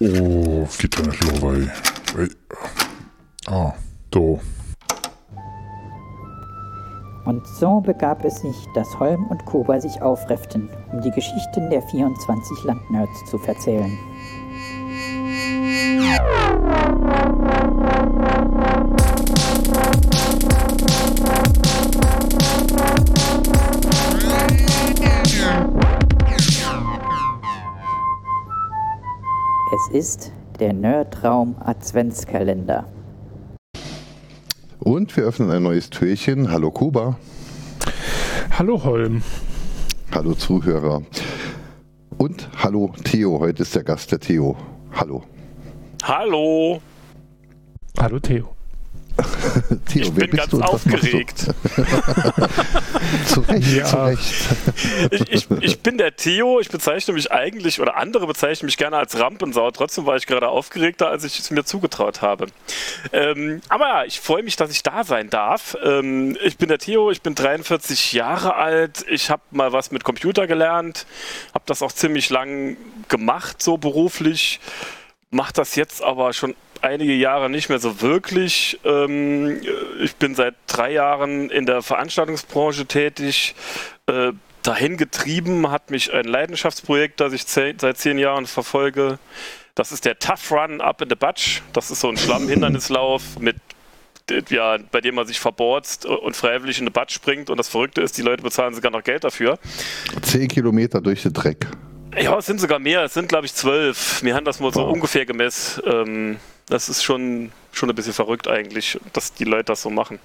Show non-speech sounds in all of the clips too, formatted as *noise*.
Ja nicht vorbei. Ah, do. Und so begab es sich, dass Holm und Kuba sich aufrefften, um die Geschichten der 24 Landnerds zu verzählen. Ist der Nerdraum Adventskalender. Und wir öffnen ein neues Türchen. Hallo Kuba. Hallo Holm. Hallo Zuhörer. Und hallo Theo. Heute ist der Gast der Theo. Hallo. Hallo. Hallo Theo. *laughs* Theo, ich bin ganz aufgeregt. *laughs* zu Recht, ja. zu Recht. Ich, ich, ich, bin der Theo, ich bezeichne mich eigentlich, oder andere bezeichnen mich gerne als Rampensau, trotzdem war ich gerade aufgeregter, als ich es mir zugetraut habe. Ähm, aber ja, ich freue mich, dass ich da sein darf. Ähm, ich bin der Theo, ich bin 43 Jahre alt, ich habe mal was mit Computer gelernt, habe das auch ziemlich lang gemacht, so beruflich mache das jetzt aber schon einige Jahre nicht mehr so wirklich. Ähm, ich bin seit drei Jahren in der Veranstaltungsbranche tätig. Äh, dahin getrieben hat mich ein Leidenschaftsprojekt, das ich seit zehn Jahren verfolge. Das ist der Tough Run Up in the Batsch. Das ist so ein Schlammhindernislauf mit ja, bei dem man sich verbohrt und freiwillig in den Batsch springt. Und das Verrückte ist, die Leute bezahlen sogar noch Geld dafür. Zehn Kilometer durch den Dreck. Ja, es sind sogar mehr. Es sind, glaube ich, zwölf. Wir haben das mal so wow. ungefähr gemessen. Ähm, das ist schon, schon ein bisschen verrückt eigentlich, dass die Leute das so machen.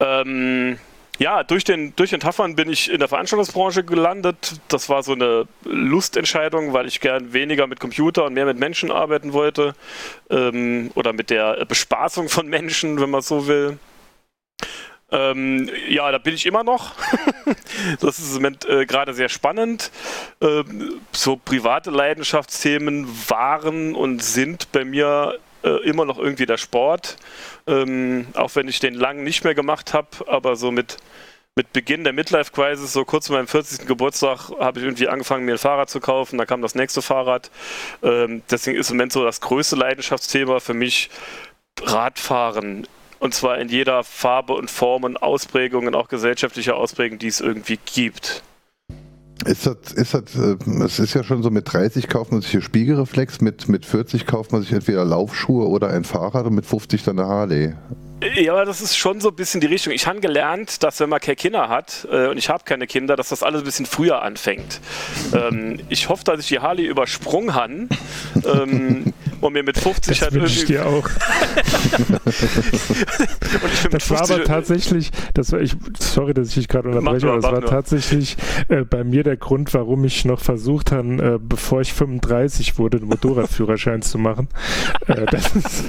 Ähm, ja, durch den, durch den Taffern bin ich in der Veranstaltungsbranche gelandet. Das war so eine Lustentscheidung, weil ich gern weniger mit Computer und mehr mit Menschen arbeiten wollte. Ähm, oder mit der Bespaßung von Menschen, wenn man so will. Ähm, ja, da bin ich immer noch. *laughs* das ist im Moment äh, gerade sehr spannend. Ähm, so private Leidenschaftsthemen waren und sind bei mir äh, immer noch irgendwie der Sport. Ähm, auch wenn ich den lang nicht mehr gemacht habe, aber so mit, mit Beginn der Midlife-Crisis, so kurz vor meinem 40. Geburtstag, habe ich irgendwie angefangen, mir ein Fahrrad zu kaufen. Da kam das nächste Fahrrad. Ähm, deswegen ist im Moment so das größte Leidenschaftsthema für mich Radfahren und zwar in jeder Farbe und Form und Ausprägung und auch gesellschaftlicher Ausprägung, die es irgendwie gibt. Ist das, ist das, äh, es ist ja schon so, mit 30 kauft man sich hier Spiegelreflex, mit, mit 40 kauft man sich entweder Laufschuhe oder ein Fahrrad und mit 50 dann eine Harley. Ja, das ist schon so ein bisschen die Richtung. Ich habe gelernt, dass wenn man keine Kinder hat, äh, und ich habe keine Kinder, dass das alles ein bisschen früher anfängt. ähm, ich hoffe, dass ich die Harley übersprungen habe ähm, *laughs* und mir mit 50 das halt irgendwie... ich dir auch. *laughs* das war aber tatsächlich, das war ich, sorry, dass ich dich gerade unterbreche, aber das war nur. tatsächlich äh, bei mir der Grund, warum ich noch versucht habe, äh, bevor ich 35 wurde, einen Motorradführerschein zu machen. Äh, *laughs* das, ist,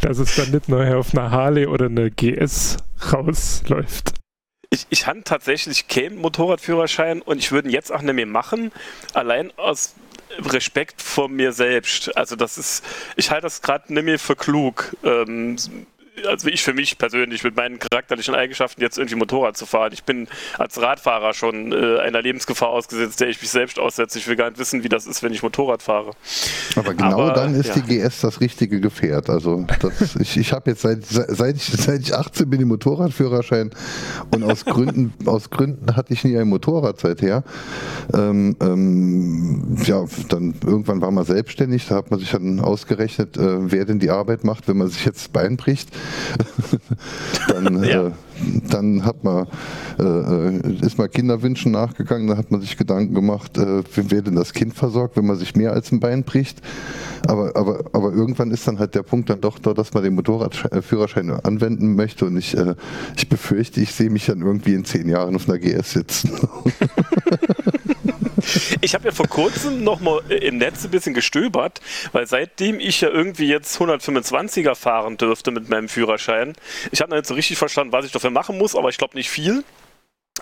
dass es dann nicht nur auf einer Harley Harley oder eine GS rausläuft. Ich, ich habe tatsächlich keinen Motorradführerschein und ich würde ihn jetzt auch nicht mehr machen, allein aus Respekt vor mir selbst. Also das ist, ich halte das gerade mehr für klug. Ähm, also ich für mich persönlich mit meinen charakterlichen Eigenschaften jetzt irgendwie Motorrad zu fahren. Ich bin als Radfahrer schon äh, einer Lebensgefahr ausgesetzt, der ich mich selbst aussetze. Ich will gar nicht wissen, wie das ist, wenn ich Motorrad fahre. Aber genau Aber, dann ist ja. die GS das richtige Gefährt. Also das, *laughs* ich, ich habe jetzt seit, seit, ich, seit ich 18 bin den Motorradführerschein und aus Gründen, aus Gründen hatte ich nie ein Motorrad seither. Ähm, ähm, ja, dann irgendwann war man selbstständig, da hat man sich dann ausgerechnet, äh, wer denn die Arbeit macht, wenn man sich jetzt das Bein bricht. *laughs* dann, ja. äh, dann hat man, äh, äh, ist man Kinderwünschen nachgegangen, da hat man sich Gedanken gemacht, äh, wie wird denn das Kind versorgt, wenn man sich mehr als ein Bein bricht. Aber, aber, aber irgendwann ist dann halt der Punkt dann doch da, dass man den Motorradführerschein anwenden möchte und ich, äh, ich befürchte, ich sehe mich dann irgendwie in zehn Jahren auf einer GS sitzen. *laughs* Ich habe ja vor kurzem noch mal im Netz ein bisschen gestöbert, weil seitdem ich ja irgendwie jetzt 125er fahren dürfte mit meinem Führerschein, ich habe noch nicht so richtig verstanden, was ich dafür machen muss, aber ich glaube nicht viel,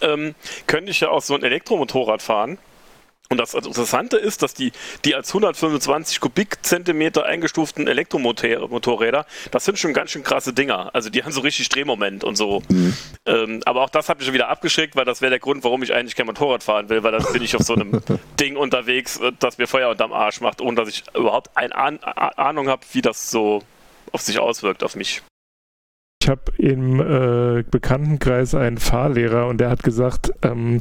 ähm, könnte ich ja auch so ein Elektromotorrad fahren. Und das Interessante ist, dass die, die als 125 Kubikzentimeter eingestuften Elektromotorräder, das sind schon ganz schön krasse Dinger. Also die haben so richtig Drehmoment und so. Mhm. Ähm, aber auch das hat mich schon wieder abgeschreckt, weil das wäre der Grund, warum ich eigentlich kein Motorrad fahren will, weil dann bin ich auf so einem *laughs* Ding unterwegs, äh, das mir Feuer unterm Arsch macht, ohne dass ich überhaupt eine Ahnung habe, wie das so auf sich auswirkt auf mich. Ich habe im äh, Bekanntenkreis einen Fahrlehrer und der hat gesagt, ähm,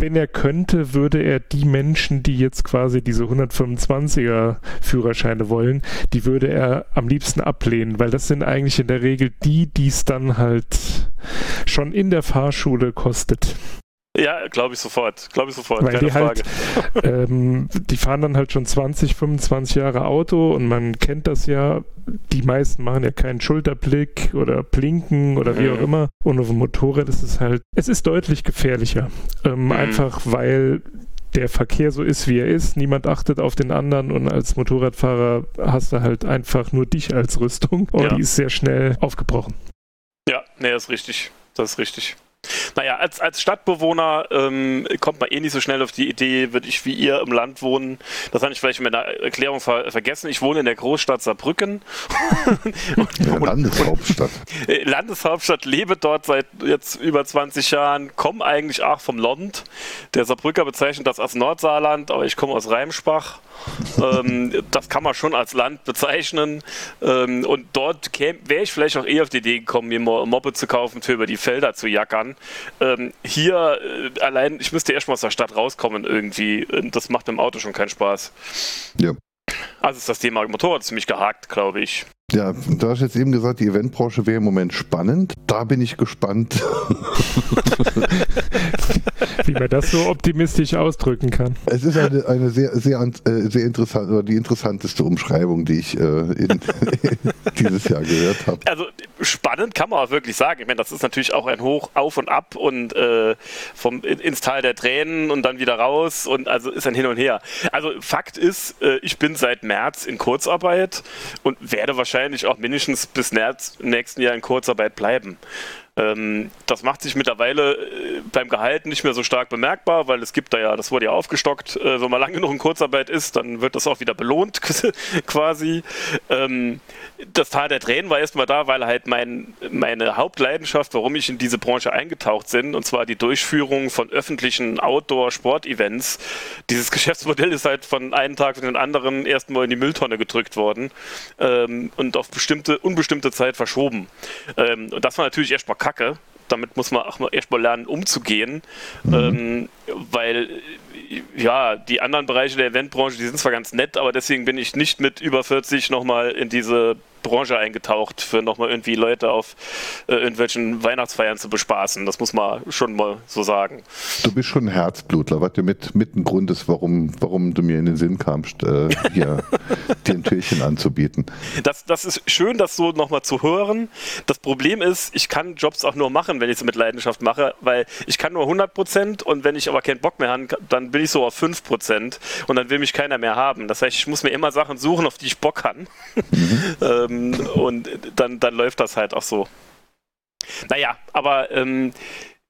wenn er könnte, würde er die Menschen, die jetzt quasi diese 125er Führerscheine wollen, die würde er am liebsten ablehnen, weil das sind eigentlich in der Regel die, die es dann halt schon in der Fahrschule kostet. Ja, glaube ich sofort. Glaube ich sofort. Weil Keine die Frage. Halt, *laughs* ähm, die fahren dann halt schon 20, 25 Jahre Auto und man kennt das ja. Die meisten machen ja keinen Schulterblick oder Blinken oder wie mhm. auch immer. Und auf dem Motorrad ist es halt, es ist deutlich gefährlicher. Ähm, mhm. Einfach weil der Verkehr so ist, wie er ist. Niemand achtet auf den anderen und als Motorradfahrer hast du halt einfach nur dich als Rüstung und ja. die ist sehr schnell aufgebrochen. Ja, nee, das ist richtig. Das ist richtig. Naja, als, als Stadtbewohner ähm, kommt man eh nicht so schnell auf die Idee, würde ich wie ihr im Land wohnen. Das habe ich vielleicht in meiner Erklärung ver vergessen. Ich wohne in der Großstadt Saarbrücken. *laughs* und, ja, Landeshauptstadt. *laughs* Und, äh, Landeshauptstadt, lebe dort seit jetzt über 20 Jahren, komme eigentlich auch vom Land. Der Saarbrücker bezeichnet das als Nordsaarland, aber ich komme aus Reimsbach. ähm, das kann man schon als Land bezeichnen. Ähm, und dort wäre ich vielleicht auch eher auf die Idee gekommen, mir Mobbe zu kaufen, für über die Felder zu jackern. Ähm, hier äh, allein, ich müsste erstmal aus der Stadt rauskommen irgendwie. Das macht im Auto schon keinen Spaß. Ja. Also ist das Thema Motorrad ziemlich gehakt, glaube ich. Ja, du hast jetzt eben gesagt, die Eventbranche wäre im Moment spannend. Da bin ich gespannt. *laughs* *laughs* *laughs* Wie man das so optimistisch ausdrücken kann. Es ist eine, eine sehr, sehr, äh, sehr interessante, oder die interessanteste Umschreibung, die ich äh, in, *laughs* in dieses Jahr gehört habe. Also spannend kann man auch wirklich sagen. Ich meine, das ist natürlich auch ein Hoch auf und ab und äh, vom ins Tal der Tränen und dann wieder raus und also ist ein Hin und Her. Also Fakt ist, äh, ich bin seit März in Kurzarbeit und werde wahrscheinlich wahrscheinlich auch mindestens bis März nächsten Jahr in Kurzarbeit bleiben. Ähm, das macht sich mittlerweile äh, beim Gehalt nicht mehr so stark bemerkbar, weil es gibt da ja, das wurde ja aufgestockt, äh, wenn man lange genug in Kurzarbeit ist, dann wird das auch wieder belohnt *laughs* quasi. Ähm, das Tal der Tränen war erstmal da, weil halt mein, meine Hauptleidenschaft, warum ich in diese Branche eingetaucht bin, und zwar die Durchführung von öffentlichen Outdoor-Sportevents. Dieses *laughs* Geschäftsmodell ist halt von einem Tag für den anderen erstmal in die Mülltonne gedrückt worden ähm, und auf bestimmte, unbestimmte Zeit verschoben. Ähm, und das war natürlich erstmal kacke. Damit muss man auch erstmal lernen, umzugehen, mhm. ähm, weil ja, die anderen Bereiche der Eventbranche, die sind zwar ganz nett, aber deswegen bin ich nicht mit über 40 nochmal in diese Branche eingetaucht, für nochmal irgendwie Leute auf äh, irgendwelchen Weihnachtsfeiern zu bespaßen. Das muss man schon mal so sagen. Du bist schon ein Herzblutler, was dir mit, mit ein Grund ist, warum, warum du mir in den Sinn kamst, äh, hier *laughs* dir ein Türchen anzubieten. Das, das ist schön, das so nochmal zu hören. Das Problem ist, ich kann Jobs auch nur machen, wenn ich sie mit Leidenschaft mache, weil ich kann nur 100 Prozent und wenn ich aber keinen Bock mehr habe, dann bin ich so auf 5 Prozent und dann will mich keiner mehr haben. Das heißt, ich muss mir immer Sachen suchen, auf die ich Bock habe. Mhm. *laughs* ähm, ähm, und dann, dann läuft das halt auch so. Naja, aber ähm,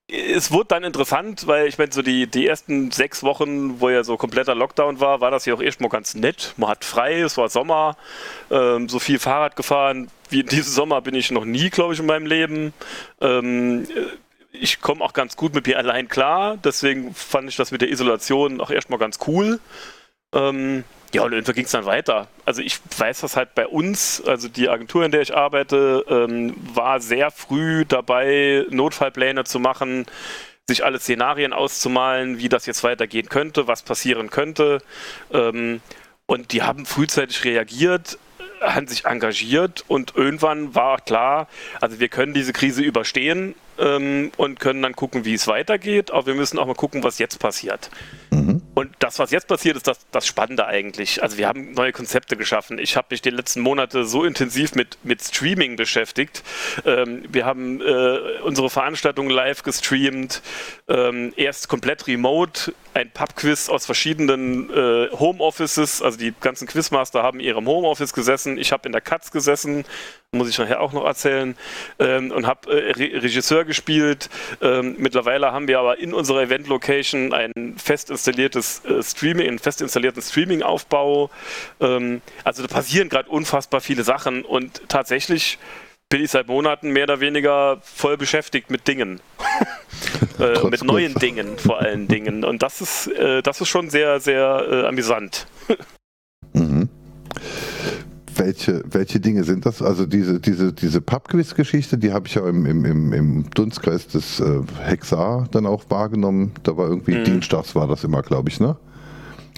es wurde dann interessant, weil ich meine, so die, die ersten sechs Wochen, wo ja so kompletter Lockdown war, war das ja auch erstmal ganz nett. Man hat frei, es war Sommer, ähm, so viel Fahrrad gefahren wie in diesem Sommer bin ich noch nie, glaube ich, in meinem Leben. Ähm, ich komme auch ganz gut mit mir allein klar, deswegen fand ich das mit der Isolation auch erstmal ganz cool. Ähm, ja, und irgendwann ging es dann weiter. Also ich weiß das halt bei uns, also die Agentur, in der ich arbeite, ähm, war sehr früh dabei, Notfallpläne zu machen, sich alle Szenarien auszumalen, wie das jetzt weitergehen könnte, was passieren könnte. Ähm, und die haben frühzeitig reagiert, haben sich engagiert und irgendwann war klar, also wir können diese Krise überstehen ähm, und können dann gucken, wie es weitergeht, aber wir müssen auch mal gucken, was jetzt passiert. Mhm. Und das, was jetzt passiert, ist das, das Spannende eigentlich. Also wir haben neue Konzepte geschaffen. Ich habe mich die letzten Monate so intensiv mit, mit Streaming beschäftigt. Ähm, wir haben äh, unsere Veranstaltungen live gestreamt, ähm, erst komplett remote, ein Pubquiz aus verschiedenen äh, Homeoffices, also die ganzen Quizmaster haben in ihrem Homeoffice gesessen. Ich habe in der Katz gesessen, muss ich nachher auch noch erzählen, ähm, und habe äh, Re Regisseur gespielt. Ähm, mittlerweile haben wir aber in unserer Event-Location ein fest installiertes äh, Streaming, einen fest installierten Streaming-Aufbau. Ähm, also da passieren gerade unfassbar viele Sachen und tatsächlich bin ich seit Monaten mehr oder weniger voll beschäftigt mit Dingen. *laughs* äh, mit neuen Dingen vor allen Dingen. Und das ist, äh, das ist schon sehr, sehr äh, amüsant. *laughs* Welche, welche Dinge sind das? Also diese, diese, diese Pubquiz-Geschichte, die habe ich ja im, im, im, Dunstkreis des äh, Hexar dann auch wahrgenommen. Da war irgendwie mhm. Dienstags war das immer, glaube ich, ne?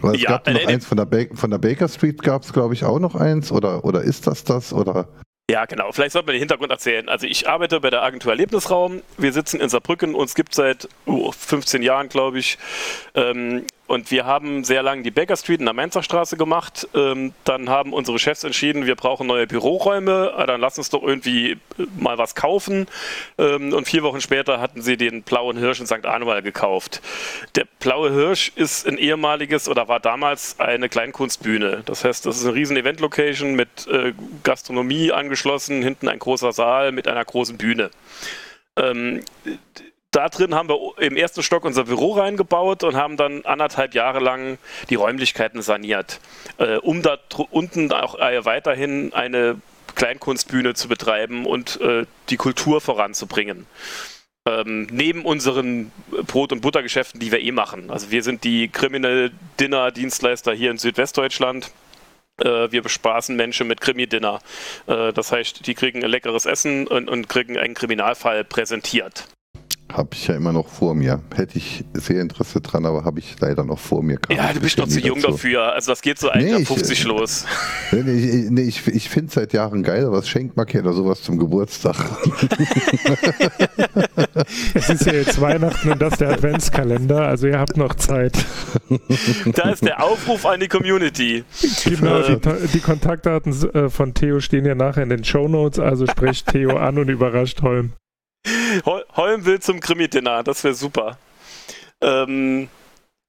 Aber es ja, gab noch äh, eins von der, von der Baker Street gab es, glaube ich, auch noch eins. Oder, oder ist das das? Oder? Ja, genau. Vielleicht sollte man den Hintergrund erzählen. Also ich arbeite bei der Agentur Erlebnisraum. Wir sitzen in Saarbrücken. Uns gibt seit uh, 15 Jahren, glaube ich. Ähm, und wir haben sehr lange die Baker Street in der Mainzer Straße gemacht. Ähm, dann haben unsere Chefs entschieden, wir brauchen neue Büroräume. Ah, dann lass uns doch irgendwie äh, mal was kaufen. Ähm, und vier Wochen später hatten sie den Blauen Hirsch in St. Anual gekauft. Der Blaue Hirsch ist ein ehemaliges oder war damals eine Kleinkunstbühne. Das heißt, das ist eine riesen Event-Location mit äh, Gastronomie angeschlossen, hinten ein großer Saal mit einer großen Bühne. Ähm, da drin haben wir im ersten Stock unser Büro reingebaut und haben dann anderthalb Jahre lang die Räumlichkeiten saniert, äh, um da unten auch äh, weiterhin eine Kleinkunstbühne zu betreiben und äh, die Kultur voranzubringen. Ähm, neben unseren Brot- und Buttergeschäften, die wir eh machen. Also wir sind die Criminal Dinner Dienstleister hier in Südwestdeutschland. Äh, wir bespaßen Menschen mit Krimi-Dinner. Äh, das heißt, die kriegen ein leckeres Essen und kriegen einen Kriminalfall präsentiert habe ich ja immer noch vor mir. Hätte ich sehr Interesse dran, aber habe ich leider noch vor mir. ja, du bist noch zu jung dazu. dafür. Also das geht so nee, 50 ich, los. *laughs* Nee, ich, nee, ich, ich finde es seit Jahren geil, was schenkt man oder sowas zum Geburtstag. es ist ja jetzt Weihnachten und das der Adventskalender, also ihr habt noch Zeit. Da ist der Aufruf an die Community. Genau, die, die Kontaktdaten äh, von Theo stehen ja nachher in den Show Notes, also sprecht Theo an und überrascht Holm. Holm will zum Krimi-Dinner, das wäre super. Ähm,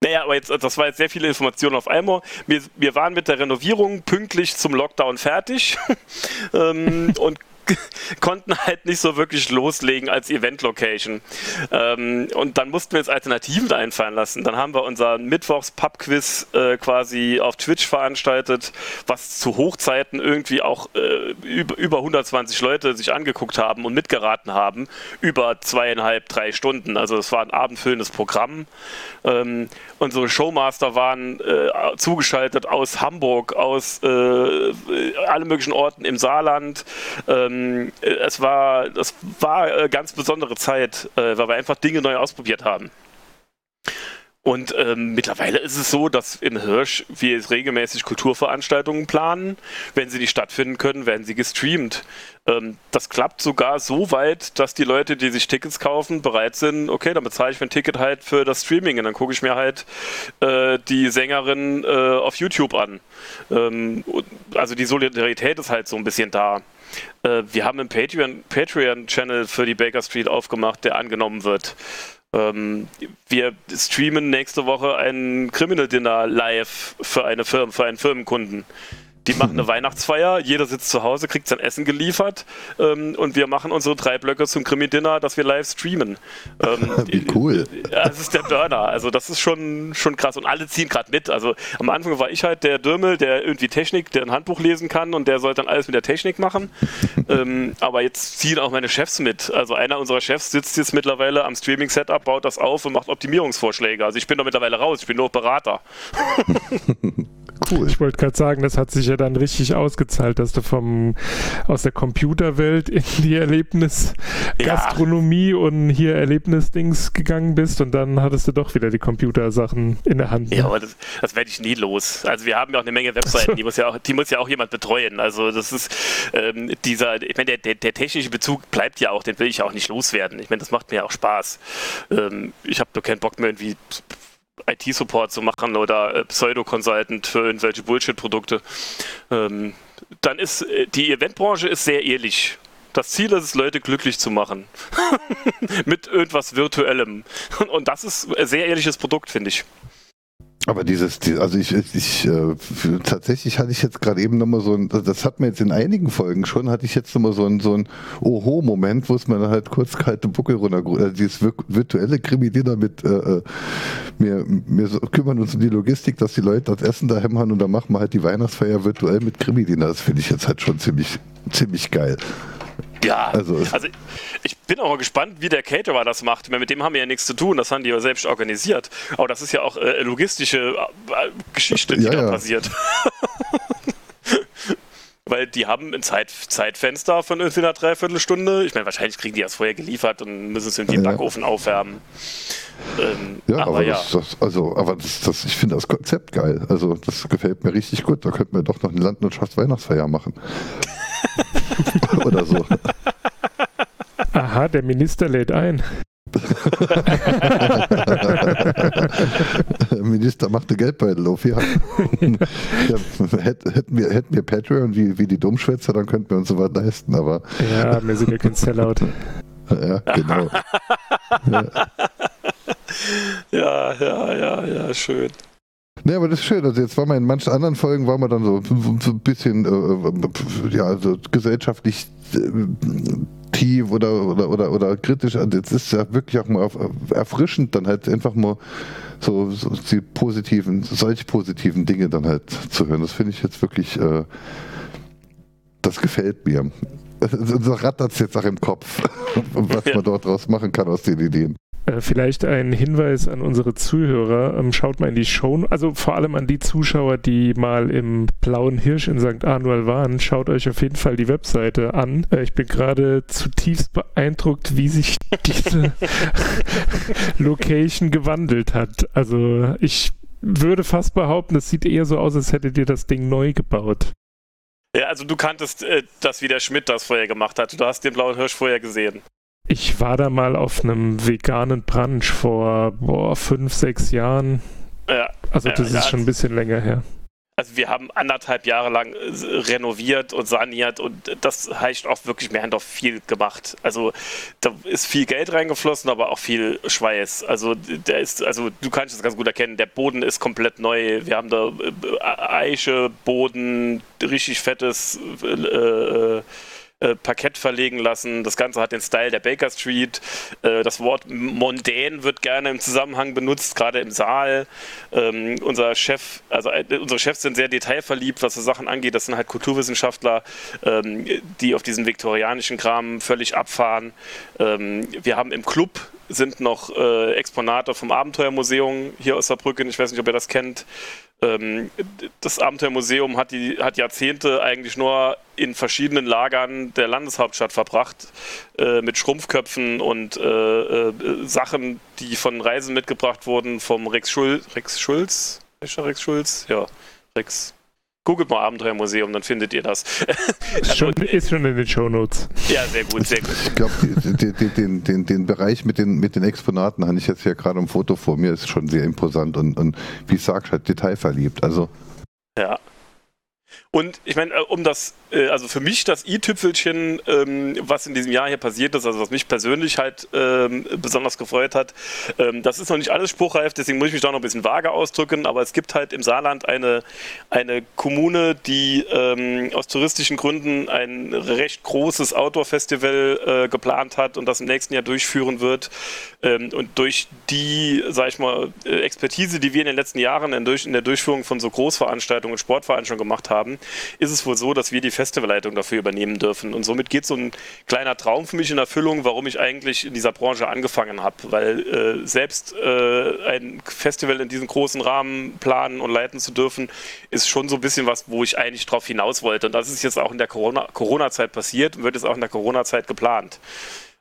naja, aber jetzt, das war jetzt sehr viele Informationen auf einmal. Wir, wir waren mit der Renovierung pünktlich zum Lockdown fertig *laughs* ähm, und *laughs* konnten halt nicht so wirklich loslegen als Event-Location. Ähm, und dann mussten wir uns Alternativen einfallen lassen. Dann haben wir unser Mittwochs-Pub-Quiz äh, quasi auf Twitch veranstaltet, was zu Hochzeiten irgendwie auch äh, über, über 120 Leute sich angeguckt haben und mitgeraten haben, über zweieinhalb, drei Stunden. Also es war ein abendfüllendes Programm. Ähm, unsere Showmaster waren äh, zugeschaltet aus Hamburg, aus äh, allen möglichen Orten im Saarland. Ähm, es war, das war eine ganz besondere Zeit, äh, weil wir einfach Dinge neu ausprobiert haben. Und ähm, mittlerweile ist es so, dass in Hirsch wir regelmäßig Kulturveranstaltungen planen. Wenn sie nicht stattfinden können, werden sie gestreamt. Ähm, das klappt sogar so weit, dass die Leute, die sich Tickets kaufen, bereit sind, okay, dann bezahle ich mein Ticket halt für das Streaming und dann gucke ich mir halt äh, die Sängerin äh, auf YouTube an. Ähm, also die Solidarität ist halt so ein bisschen da. Äh, wir haben einen Patreon-Channel Patreon für die Baker Street aufgemacht, der angenommen wird. Ähm, wir streamen nächste Woche ein Criminal Dinner live für eine Firma, für einen Firmenkunden. Die machen *laughs* eine Weihnachtsfeier, jeder sitzt zu Hause, kriegt sein Essen geliefert ähm, und wir machen unsere drei Blöcke zum Krimi-Dinner, dass wir live streamen. *laughs* Ähm, Wie cool. Das ist der Burner, also das ist schon, schon krass und alle ziehen gerade mit. Also am Anfang war ich halt der Dürmel, der irgendwie Technik, der ein Handbuch lesen kann und der soll dann alles mit der Technik machen. *laughs* ähm, aber jetzt ziehen auch meine Chefs mit. Also einer unserer Chefs sitzt jetzt mittlerweile am Streaming-Setup, baut das auf und macht Optimierungsvorschläge. Also ich bin da mittlerweile raus, ich bin nur Berater. Cool. Ich wollte gerade sagen, das hat sich ja dann richtig ausgezahlt, dass du vom aus der Computerwelt in die Erlebnis Gastronomie ja. und hier Erlebnisdings gegangen bist und dann hattest du doch wieder die Computersachen in der Hand. Ne? Ja, aber das, das werde ich nie los. Also wir haben ja auch eine Menge Webseiten, so. die muss ja auch, die muss ja auch jemand betreuen. Also das ist ähm, dieser, ich meine, der, der, der, technische Bezug bleibt ja auch, den will ich ja auch nicht loswerden. Ich meine, das macht mir auch Spaß. Ähm, ich habe nur keinen Bock mehr irgendwie IT-Support zu machen oder äh, Pseudo-Consultant für irgendwelche Bullshit-Produkte. Ähm, dann ist äh, die Eventbranche ist sehr ehrlich. Das Ziel ist es, Leute glücklich zu machen. *laughs* Mit irgendwas Virtuellem. Und das ist ein sehr ehrliches Produkt, finde ich. Aber dieses, also ich, ich äh, tatsächlich hatte ich jetzt gerade eben nochmal so ein, das hat mir jetzt in einigen Folgen schon, hatte ich jetzt nochmal so ein, so ein Oho-Moment, wo es mir dann halt kurz kalte Buckel runter, also dieses virtuelle Krimi-Dinner mit, äh, äh, wir, wir so, kümmern uns um die Logistik, dass die Leute das Essen daheim haben und dann machen wir halt die Weihnachtsfeier virtuell mit Krimi-Dinner. Das finde ich jetzt halt schon ziemlich, ziemlich geil. Ja, also, also, ich bin auch mal gespannt, wie der Caterer das macht. Mit dem haben wir ja nichts zu tun, das haben die ja selbst organisiert. Aber das ist ja auch äh, logistische äh, Geschichte, die ja, da ja. passiert. *laughs* Weil die haben ein Zeit, Zeitfenster von einer Dreiviertelstunde. Ich meine, wahrscheinlich kriegen die das vorher geliefert und müssen es in den ja. Backofen aufwärmen. Ähm, ja, aber, aber ja. Das, das, also, aber das, das, ich finde das Konzept geil. Also, das gefällt mir richtig gut. Da könnten wir doch noch eine Landwirtschaftsweihnachtsfeier machen. *laughs* Oder so. Aha, der Minister lädt ein. Der *laughs* Minister machte Geldbeutel auf, ja. *laughs* ja hätten, wir, hätten wir Patreon wie, wie die Dummschwätzer, dann könnten wir uns sowas leisten, aber. Ja, wir sind ja kein Sellout. Ja, genau. ja, ja, ja, ja, schön. Ne, aber das ist schön. Also jetzt war man in manchen anderen Folgen, war man dann so, so ein bisschen äh, ja, so gesellschaftlich äh, tief oder, oder, oder, oder kritisch. Also jetzt ist ja wirklich auch mal erfrischend, dann halt einfach mal so, so die positiven, solche positiven Dinge dann halt zu hören. Das finde ich jetzt wirklich, äh, das gefällt mir. *laughs* So rattert es jetzt auch im Kopf, *laughs* was man dort draus machen kann aus den Ideen. Äh, vielleicht ein Hinweis an unsere Zuhörer. Ähm, schaut mal in die Show, also vor allem an die Zuschauer, die mal im Blauen Hirsch in St. Anual waren. Schaut euch auf jeden Fall die Webseite an. Äh, ich bin gerade zutiefst beeindruckt, wie sich diese *laughs* Location gewandelt hat. Also ich würde fast behaupten, es sieht eher so aus, als hättet ihr das Ding neu gebaut. Ja, also du kanntest äh, das, wie der Schmidt das vorher gemacht hat. Du hast den blauen Hirsch vorher gesehen. Ich war da mal auf einem veganen Brunch vor boah, fünf, sechs Jahren. Ja. Also das ja, ist schon ein bisschen länger her. Also wir haben anderthalb Jahre lang äh, renoviert und saniert und das heißt auch wirklich, wir haben doch viel gemacht. Also da ist viel Geld reingeflossen, aber auch viel Schweiß. Also der ist, also du kannst es ganz gut erkennen, der Boden ist komplett neu. Wir haben da äh, Eiche, Boden, richtig fettes äh, äh Parkett verlegen lassen. Das Ganze hat den Style der Baker Street. Äh, das Wort mondän wird gerne im Zusammenhang benutzt, gerade im Saal. Ähm, unser Chef, also äh, unsere Chefs sind sehr detailverliebt, was so Sachen angeht. Das sind halt Kulturwissenschaftler, ähm, die auf diesen viktorianischen Kram völlig abfahren. Ähm, wir haben im Club sind noch äh, Exponate vom Abenteuermuseum hier aus Saarbrücken. Ich weiß nicht, ob ihr das kennt. Ähm, das Abenteuermuseum hat, die, hat Jahrzehnte eigentlich nur in verschiedenen Lagern der Landeshauptstadt verbracht, äh, mit Schrumpfköpfen und äh, äh, Sachen, die von Reisen mitgebracht wurden vom Rex, Schul Rex Schulz. Rex Schulz? Ja, Rex Googelt mal Abenteuermuseum, dann findet ihr das. *laughs* Ist schon, ist schon in den Shownotes. Ja, sehr gut, sehr gut. Ich glaube, den, den, den, Bereich mit den, mit den Exponaten habe ich jetzt hier gerade im Foto vor mir, ist schon sehr imposant und, und wie ich sage, halt detailverliebt. Also. Ja, und ich meine, äh, um das, äh, also für mich das i-Tüpfelchen, ähm, was in diesem Jahr hier passiert ist, also was mich persönlich halt ähm, besonders gefreut hat, ähm, das ist noch nicht alles spruchreif, deswegen muss ich mich da noch ein bisschen vage ausdrücken, aber es gibt halt im Saarland eine, eine Kommune, die aus touristischen Gründen ein recht großes Outdoor-Festival äh, geplant hat und das im nächsten Jahr durchführen wird. und durch die, sag ich mal, Expertise, die wir in den letzten Jahren in, in der Durchführung von so Großveranstaltungen und Sportveranstaltungen gemacht haben, ist es wohl so, dass wir die Festivalleitung dafür übernehmen dürfen. Und somit geht so ein kleiner Traum für mich in Erfüllung, warum ich eigentlich in dieser Branche angefangen habe. Weil äh, selbst äh, ein Festival in diesem großen Rahmen planen und leiten zu dürfen, ist schon so ein bisschen was, wo ich eigentlich drauf hinaus wollte. Und das ist jetzt auch in der Corona-Zeit Corona passiert und wird jetzt auch in der Corona-Zeit geplant.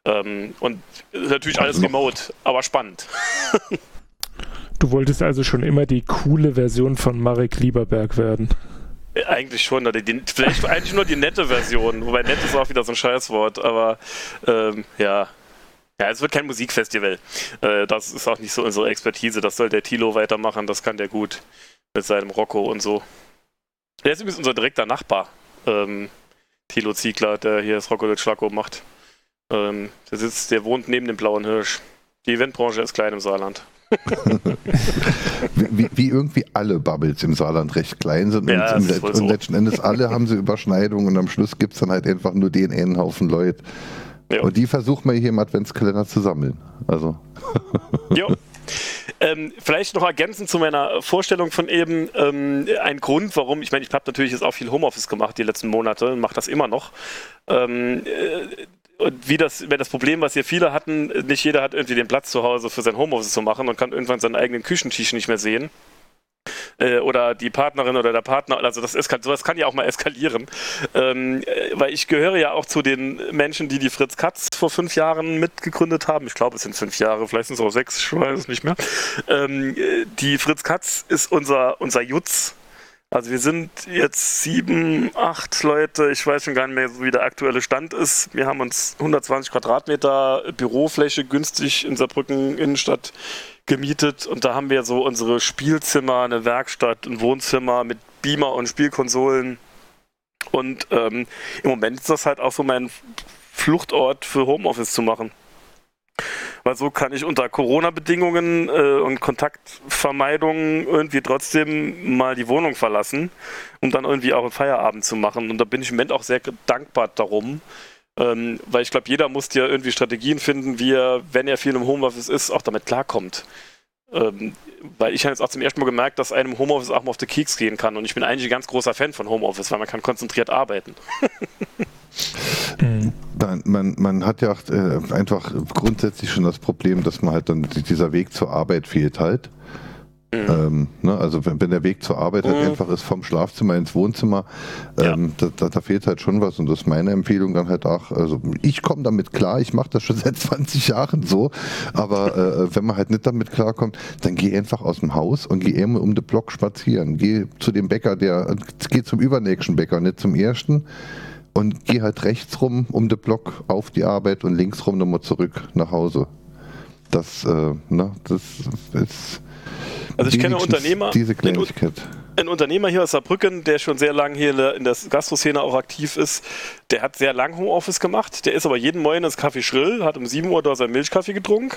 Ähm, und natürlich alles also remote, aber spannend. Du wolltest also schon immer die coole Version von Marek Lieberberg werden. Eigentlich schon, oder die, vielleicht eigentlich nur die nette Version, wobei nett ist auch wieder so ein Scheißwort, aber ähm, ja. Ja, es wird kein Musikfestival. Äh, das ist auch nicht so unsere Expertise. Das soll der Tilo weitermachen, das kann der gut mit seinem Rocco und so. Der ist übrigens unser direkter Nachbar, ähm, Tilo Ziegler, der hier das Rocco del Schlacko macht. Ähm, der sitzt, der wohnt neben dem Blauen Hirsch. Die Eventbranche ist klein im Saarland. Wie, wie, irgendwie alle Bubbles im Saarland recht klein sind ja, und, und so. letzten Endes alle haben sie Überschneidungen und am Schluss gibt es dann halt einfach nur den einen Haufen Leute. Ja. Und die versucht man hier im Adventskalender zu sammeln. Also. *laughs* Jo. Ähm, vielleicht noch ergänzend zu meiner Vorstellung von eben ähm, ein Grund, warum, ich meine, ich habe natürlich jetzt auch viel Homeoffice gemacht die letzten Monate und mache das immer noch. Ähm, äh, und wie das, wenn das Problem, was hier viele hatten, nicht jeder hat irgendwie den Platz zu Hause für sein Homeoffice zu machen und kann irgendwann seinen eigenen Küchentisch nicht mehr sehen. Äh, oder die Partnerin oder der Partner, also das ist, sowas kann ja auch mal *laughs* eskalieren. Ähm, äh, weil ich gehöre ja auch zu den Menschen, die die Fritz Katz vor fünf Jahren mitgegründet haben. Ich glaube, es sind fünf Jahre, vielleicht sind es auch sechs, ich weiß es nicht mehr. Ähm, äh, die Fritz Katz ist unser, unser Jutz also wir sind jetzt sieben, acht Leute, ich weiß schon gar nicht mehr, wie der aktuelle Stand ist. Wir haben uns 120 Quadratmeter Bürofläche günstig in Saarbrücken Innenstadt gemietet und da haben wir so unsere Spielzimmer, eine Werkstatt, ein Wohnzimmer mit Beamer und Spielkonsolen. Und ähm, im Moment ist das halt auch so mein Fluchtort für Homeoffice zu machen. Weil so kann ich unter Corona-Bedingungen äh, und Kontaktvermeidung irgendwie trotzdem mal die Wohnung verlassen, um dann irgendwie auch einen Feierabend zu machen. Und da bin ich im Moment auch sehr dankbar darum. Ähm, weil ich glaube, jeder muss ja irgendwie Strategien finden, wie er, wenn er viel im Homeoffice ist, auch damit klarkommt. Ähm, weil ich habe jetzt auch zum ersten Mal gemerkt, dass einem Homeoffice auch mal auf den Keks gehen kann. Und ich bin eigentlich ein ganz großer Fan von Homeoffice, weil man kann konzentriert arbeiten. *laughs* mhm. Man, man hat ja auch, äh, einfach grundsätzlich schon das Problem, dass man halt dann dieser Weg zur Arbeit fehlt halt. Mhm. Ähm, ne, also wenn, wenn, der Weg zur Arbeit halt mhm. einfach ist vom Schlafzimmer ins Wohnzimmer, ähm, ja. da, da, da, fehlt halt schon was und das ist meine Empfehlung dann halt auch, also ich komme damit klar, ich mache das schon *laughs* seit 20 Jahren so, aber äh, wenn man halt nicht damit klarkommt, dann geh einfach aus dem Haus und geh immer um den Block spazieren, geh zu dem Bäcker, der, geh zum übernächsten Bäcker, nicht zum ersten und geh halt rechts rum um den Block auf die Arbeit und links rum nochmal zurück nach Hause. Das, äh, ne, das ist. Also ich kenne Unternehmer. Diese Kleinigkeit. Ein Unternehmer hier aus Saarbrücken, der schon sehr lange hier in der Gastroszene auch aktiv ist, der hat sehr lang Homeoffice gemacht. Der ist aber jeden Morgen ins Café Schrill, hat um 7 Uhr da seinen Milchkaffee getrunken,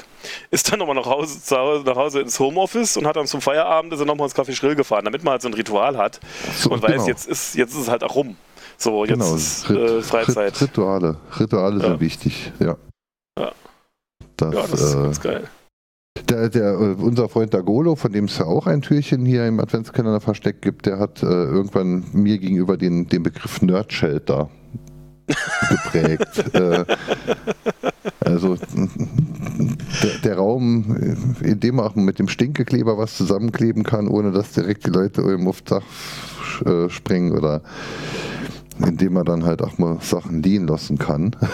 ist dann nochmal nach Hause, nach Hause ins Homeoffice und hat dann zum Feierabend ist er nochmal ins Café Schrill gefahren, damit man halt so ein Ritual hat so, und weiß, genau. jetzt, ist, jetzt ist es halt auch rum. So, jetzt genau, ist äh, Freizeit. Rituale. Rituale ja. sind wichtig, ja. Ja, das, ja, das ist äh, ganz geil. Der, der, äh, unser Freund Dagolo, von dem es ja auch ein Türchen hier im Adventskalender versteckt gibt, der hat äh, irgendwann mir gegenüber den, den Begriff Nerdshelter *laughs* geprägt. äh, also der, der, Raum, in dem man auch mit dem Stinkekleber was zusammenkleben kann, ohne dass direkt die Leute im Dach äh, springen oder indem man dann halt auch mal Sachen liegen lassen kann. *laughs*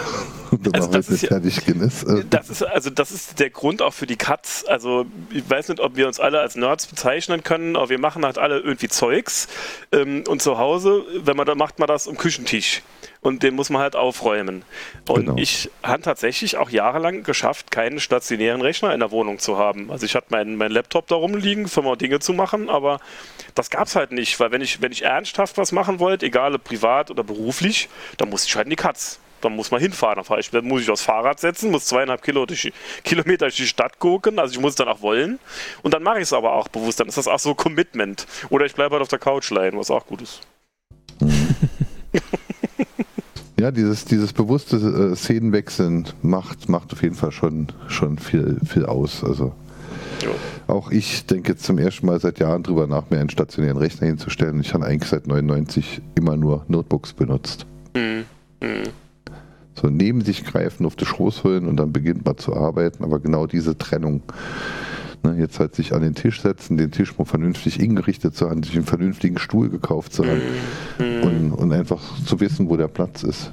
wenn also man nicht fertig ist. Das ist, also das ist der Grund auch für die Cuts. Also ich weiß nicht, ob wir uns alle als Nerds bezeichnen können, aber wir machen halt alle irgendwie Zeugs. Ähm, und zu Hause, wenn man da macht man das am Küchentisch und den muss man halt aufräumen. Und genau. ich habe tatsächlich auch jahrelang geschafft, keinen stationären Rechner in der Wohnung zu haben. Also ich hatte meinen mein Laptop da rumliegen, für mal Dinge zu machen, aber das gab es halt nicht, weil wenn ich, wenn ich ernsthaft was machen wollte, egal ob privat oder beruflich, dann musste ich halt in die Katz. Dann muss man hinfahren. Dann, ich, dann muss ich aufs Fahrrad setzen, muss zweieinhalb Kilo durch, Kilometer durch die Stadt gucken. Also ich muss es dann auch wollen. Und dann mache ich es aber auch bewusst. Dann ist das auch so Commitment. Oder ich bleibe halt auf der Couch leiden, was auch gut ist. Ja, dieses, dieses bewusste äh, Szenenwechseln macht, macht auf jeden Fall schon, schon viel, viel aus. Also jo. auch ich denke zum ersten Mal seit Jahren drüber nach, mir einen stationären Rechner hinzustellen. Ich habe eigentlich seit 99 immer nur Notebooks benutzt. Mhm. Mhm. So neben sich greifen, auf die Schoß holen und dann beginnt man zu arbeiten. Aber genau diese Trennung Ne, jetzt halt sich an den Tisch setzen, den Tisch mal vernünftig ingerichtet zu haben, sich einen vernünftigen Stuhl gekauft zu haben mhm. und, und einfach zu wissen, wo der Platz ist.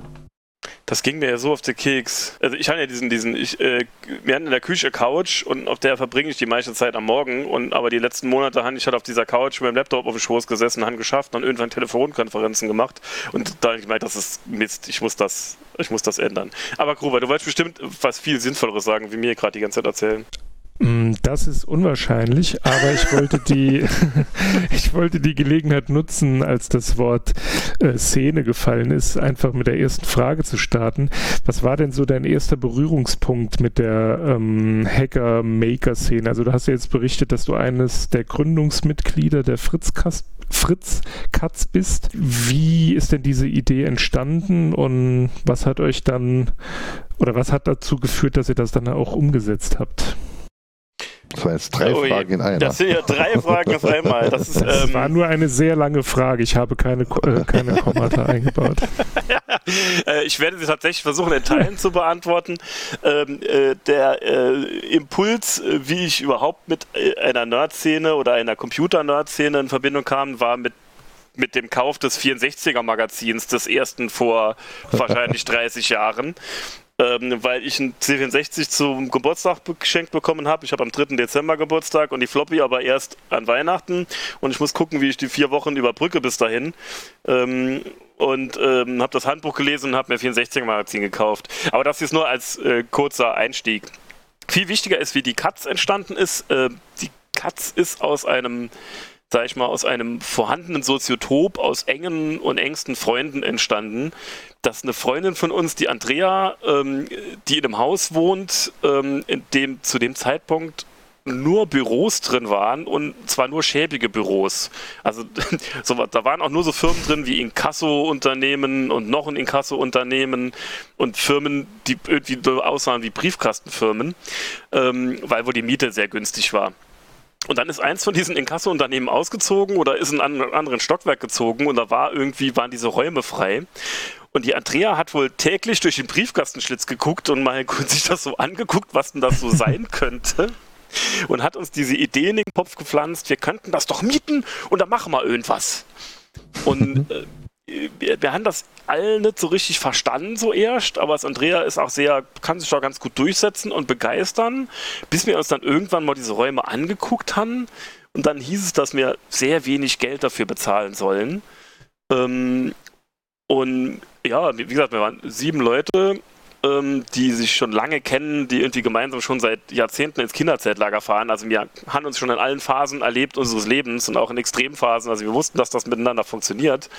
Das ging mir ja so auf den Keks. Also ich habe ja diesen, diesen, ich, äh, wir hatten in der Küche Couch und auf der verbringe ich die meiste Zeit am Morgen. Und aber die letzten Monate habe ich halt auf dieser Couch mit dem Laptop auf dem Schoß gesessen, haben geschafft und irgendwann Telefonkonferenzen gemacht. Und da habe ich gemerkt, das ist Mist, ich muss das, ich muss das ändern. Aber Gruber, du wolltest bestimmt was viel Sinnvolleres sagen, wie mir gerade die ganze Zeit erzählen. Mm, das ist unwahrscheinlich, aber ich wollte die, *laughs* *laughs* ich wollte die Gelegenheit nutzen, als das Wort äh, Szene gefallen ist, einfach mit der ersten Frage zu starten. Was war denn so dein erster Berührungspunkt mit der ähm, Hacker-Maker-Szene? Also du hast ja jetzt berichtet, dass du eines der Gründungsmitglieder der Fritz Kast Fritz Katz bist. Wie ist denn diese Idee entstanden und was hat euch dann oder was hat dazu geführt, dass ihr das dann auch umgesetzt habt? Das waren jetzt drei oh, Fragen in einer. Das sind ja drei Fragen auf einmal. Das, ist, das ähm, war nur eine sehr lange Frage. Ich habe keine, äh, keine Kommata eingebaut. ja, *laughs* äh, ich werde sie tatsächlich versuchen, in Teilen zu beantworten. Ähm, äh, der äh, Impuls, äh, wie ich überhaupt mit einer Nerd-Szene oder einer Computer-Nerd-Szene in Verbindung kam, war mit mit dem Kauf des 64er Magazins, des ersten vor wahrscheinlich *laughs* 30 Jahren ähm, weil ich ein C64 zum Geburtstag geschenkt bekommen habe. Ich habe am 3. Dezember Geburtstag und die Floppy aber erst an Weihnachten und ich muss gucken, wie ich die vier Wochen überbrücke bis dahin. Ähm, und ähm, habe das Handbuch gelesen und habe mir 64er Magazin gekauft. Aber das ist nur als äh, kurzer Einstieg. Viel wichtiger ist, wie die Katz entstanden ist. Äh, die Katz ist aus einem sag ich mal, aus einem vorhandenen Soziotop aus engen und engsten Freunden entstanden, dass eine Freundin von uns, die Andrea, ähm, die in einem Haus wohnt, ähm, in dem zu dem Zeitpunkt nur Büros drin waren und zwar nur schäbige Büros. Also *laughs* so, da waren auch nur so Firmen drin wie Inkasso-Unternehmen und noch ein Inkasso-Unternehmen und Firmen, die irgendwie aussahen wie Briefkastenfirmen, ähm, weil wohl die Miete sehr günstig war. Und dann ist eins von diesen Inkasso-Unternehmen ausgezogen oder ist in einen anderen Stockwerk gezogen und da war irgendwie, waren diese Räume frei. Und die Andrea hat wohl täglich durch den Briefkastenschlitz geguckt und mal sich das so angeguckt, was denn das so sein *laughs* könnte. Und hat uns diese Idee in den Kopf gepflanzt, wir könnten das doch mieten und dann machen wir irgendwas. Und äh, wir, wir, haben das alle nicht so richtig verstanden, so erst, aber das Andrea ist auch sehr, kann sich da ganz gut durchsetzen und begeistern, bis wir uns dann irgendwann mal diese Räume angeguckt haben und dann hieß es, dass wir sehr wenig Geld dafür bezahlen sollen. Ähm, und ja, wie gesagt, wir waren sieben Leute, ähm, die sich schon lange kennen, die irgendwie gemeinsam schon seit Jahrzehnten ins Kinderzeltlager fahren. Also wir haben uns schon in allen Phasen erlebt unseres Lebens und auch in Extremphasen. Also wir wussten, dass das miteinander funktioniert.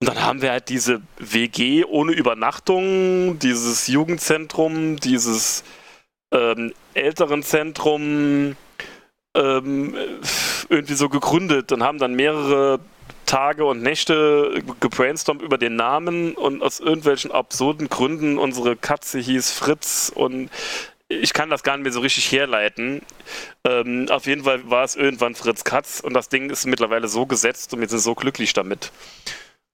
Und dann haben wir halt diese WG ohne Übernachtung, dieses Jugendzentrum, dieses ähm, Älterenzentrum ähm, irgendwie so gegründet und haben dann mehrere Tage und Nächte gebrainstormt über den Namen und aus irgendwelchen absurden Gründen unsere Katze hieß Fritz und ich kann das gar nicht mehr so richtig herleiten. Ähm, auf jeden Fall war es irgendwann Fritz Katz und das Ding ist mittlerweile so gesetzt und wir sind so glücklich damit.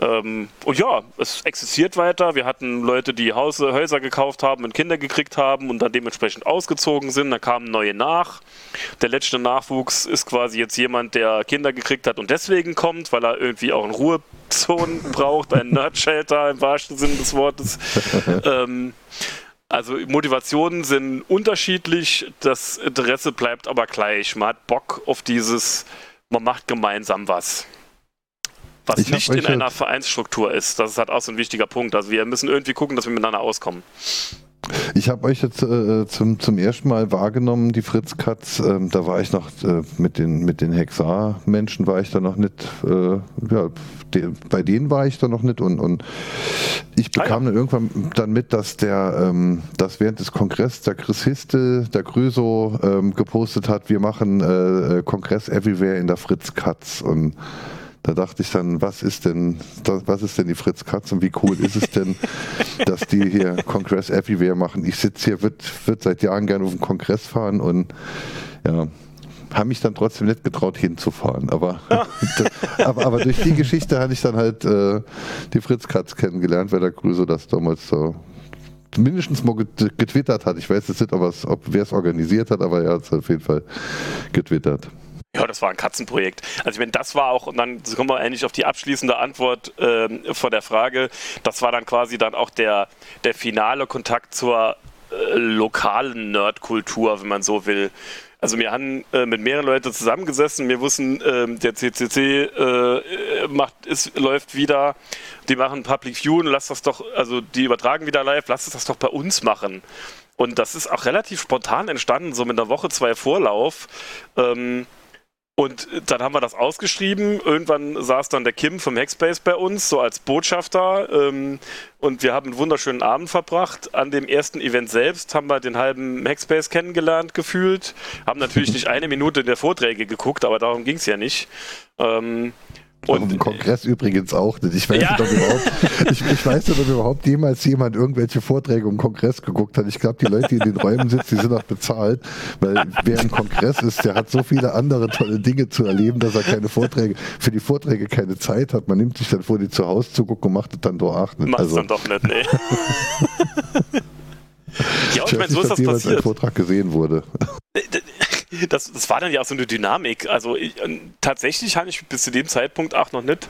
Ähm, und ja, es existiert weiter. Wir hatten Leute, die Hause, Häuser gekauft haben und Kinder gekriegt haben und dann dementsprechend ausgezogen sind. Da kamen neue nach. Der letzte Nachwuchs ist quasi jetzt jemand, der Kinder gekriegt hat und deswegen kommt, weil er irgendwie auch einen Ruhezone *laughs* braucht, ein Nerdshelter im wahrsten Sinne des Wortes. *laughs* ähm, also Motivationen sind unterschiedlich, das Interesse bleibt aber gleich. Man hat Bock auf dieses, man macht gemeinsam was was ich nicht in einer Vereinsstruktur ist. Das ist halt auch so ein wichtiger Punkt. Also wir müssen irgendwie gucken, dass wir miteinander auskommen. Ich habe euch jetzt äh, zum, zum ersten Mal wahrgenommen, die Fritz Katz. Ähm, da war ich noch äh, mit den, mit den Hexar-Menschen war ich da noch nicht, äh, ja, de, bei denen war ich da noch nicht und, und ich bekam ah, ja. dann irgendwann dann mit, dass der, ähm, dass während des Kongresses der Chris Histel, der Grüso ähm, gepostet hat, wir machen äh, äh, Kongress Everywhere in der Fritz Katz und da dachte ich dann, was ist denn, was ist denn die Fritz Katz und wie cool ist es denn, *laughs* dass die hier Congress Everywhere machen? Ich sitze hier, würde würd seit Jahren gerne auf den Kongress fahren und ja, habe mich dann trotzdem nicht getraut hinzufahren. Aber, *laughs* *laughs* aber, aber, durch die Geschichte habe ich dann halt äh, die Fritz Katz kennengelernt, weil der Grüße das damals so mindestens mal getwittert hat. Ich weiß jetzt nicht, ob wer es organisiert hat, aber er hat es auf jeden Fall getwittert. Ja, das war ein Katzenprojekt. Also meine, das war auch, und dann kommen wir eigentlich auf die abschließende Antwort ähm, vor der Frage, das war dann quasi dann auch der, der finale Kontakt zur äh, lokalen Nerdkultur, wenn man so will. Also wir haben äh, mit mehreren Leuten zusammengesessen, wir wussten, äh, der CCC äh, macht, ist, läuft wieder, die machen Public View und lass das doch, also die übertragen wieder live, lass das doch bei uns machen. Und das ist auch relativ spontan entstanden, so mit einer Woche, zwei Vorlauf. Ähm, und dann haben wir das ausgeschrieben. Irgendwann saß dann der Kim vom Hackspace bei uns, so als Botschafter. Ähm, und wir haben einen wunderschönen Abend verbracht. An dem ersten Event selbst haben wir den halben Hackspace kennengelernt, gefühlt. Haben natürlich *laughs* nicht eine Minute der Vorträge geguckt, aber darum ging es ja nicht. Ähm, und im Kongress übrigens auch nicht. Ich weiß, ja. nicht, ob überhaupt, ich, ich, weiß nicht, ob überhaupt jemals jemand irgendwelche Vorträge im Kongress geguckt hat. Ich glaube, die Leute, die in den Räumen sitzen, die sind auch bezahlt, weil wer im Kongress ist, der hat so viele andere tolle Dinge zu erleben, dass er keine Vorträge, für die Vorträge keine Zeit hat. Man nimmt sich dann vor, die zu Hause zu gucken und macht es dann doch auch nicht. Macht also. dann doch nicht, nee. *laughs* ja, ich, ich meine, so ist das passiert. ein Vortrag gesehen wurde. Das, das war dann ja auch so eine Dynamik. Also ich, tatsächlich habe ich bis zu dem Zeitpunkt auch noch nicht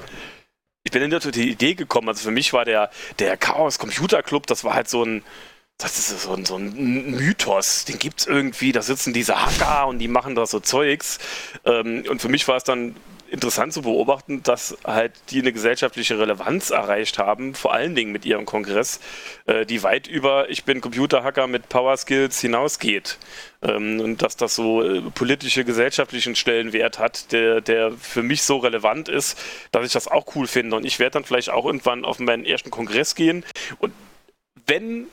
ich bin nicht auf die Idee gekommen. Also für mich war der, der Chaos Computer Club, das war halt so ein, das ist so ein, so ein Mythos, den gibt es irgendwie, da sitzen diese Hacker und die machen da so Zeugs. Ähm, und für mich war es dann interessant zu beobachten, dass halt die eine gesellschaftliche Relevanz erreicht haben, vor allen Dingen mit ihrem Kongress, äh, die weit über ich bin Computerhacker mit Power Skills hinausgeht. Ähm, und dass das so äh, politische, gesellschaftlichen Stellenwert hat, der, der für mich so relevant ist, dass ich das auch cool finde. Und ich werde dann vielleicht auch irgendwann auf meinen ersten Kongress gehen und wenn